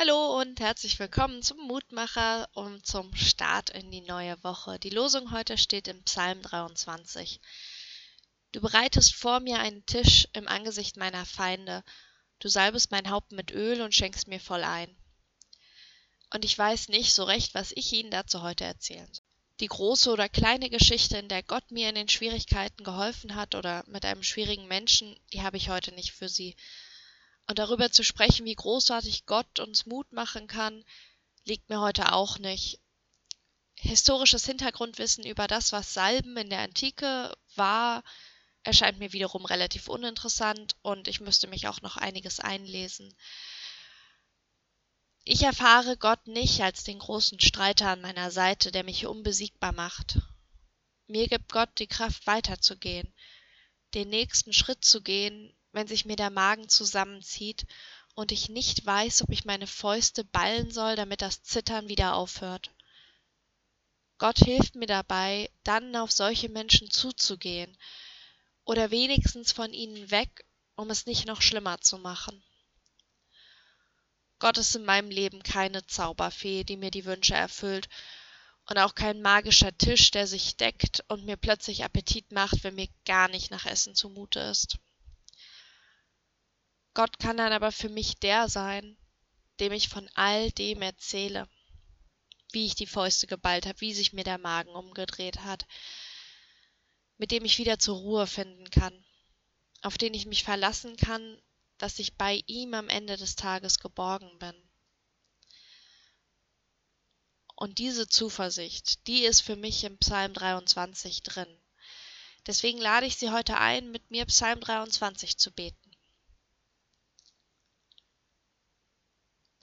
Hallo und herzlich willkommen zum Mutmacher und zum Start in die neue Woche. Die Losung heute steht im Psalm 23. Du bereitest vor mir einen Tisch im Angesicht meiner Feinde. Du salbest mein Haupt mit Öl und schenkst mir voll ein. Und ich weiß nicht so recht, was ich Ihnen dazu heute erzählen soll. Die große oder kleine Geschichte, in der Gott mir in den Schwierigkeiten geholfen hat oder mit einem schwierigen Menschen, die habe ich heute nicht für Sie. Und darüber zu sprechen, wie großartig Gott uns Mut machen kann, liegt mir heute auch nicht. Historisches Hintergrundwissen über das, was Salben in der Antike war, erscheint mir wiederum relativ uninteressant und ich müsste mich auch noch einiges einlesen. Ich erfahre Gott nicht als den großen Streiter an meiner Seite, der mich unbesiegbar macht. Mir gibt Gott die Kraft weiterzugehen, den nächsten Schritt zu gehen, wenn sich mir der Magen zusammenzieht und ich nicht weiß, ob ich meine Fäuste ballen soll, damit das Zittern wieder aufhört. Gott hilft mir dabei, dann auf solche Menschen zuzugehen oder wenigstens von ihnen weg, um es nicht noch schlimmer zu machen. Gott ist in meinem Leben keine Zauberfee, die mir die Wünsche erfüllt, und auch kein magischer Tisch, der sich deckt und mir plötzlich Appetit macht, wenn mir gar nicht nach Essen zumute ist. Gott kann dann aber für mich der sein, dem ich von all dem erzähle, wie ich die Fäuste geballt habe, wie sich mir der Magen umgedreht hat, mit dem ich wieder zur Ruhe finden kann, auf den ich mich verlassen kann, dass ich bei ihm am Ende des Tages geborgen bin. Und diese Zuversicht, die ist für mich im Psalm 23 drin. Deswegen lade ich Sie heute ein, mit mir Psalm 23 zu beten.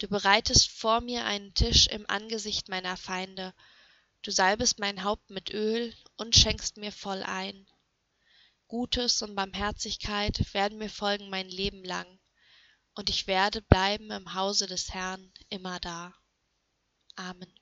Du bereitest vor mir einen Tisch im Angesicht meiner Feinde, du salbest mein Haupt mit Öl und schenkst mir voll ein. Gutes und Barmherzigkeit werden mir folgen mein Leben lang, und ich werde bleiben im Hause des Herrn immerdar. Amen.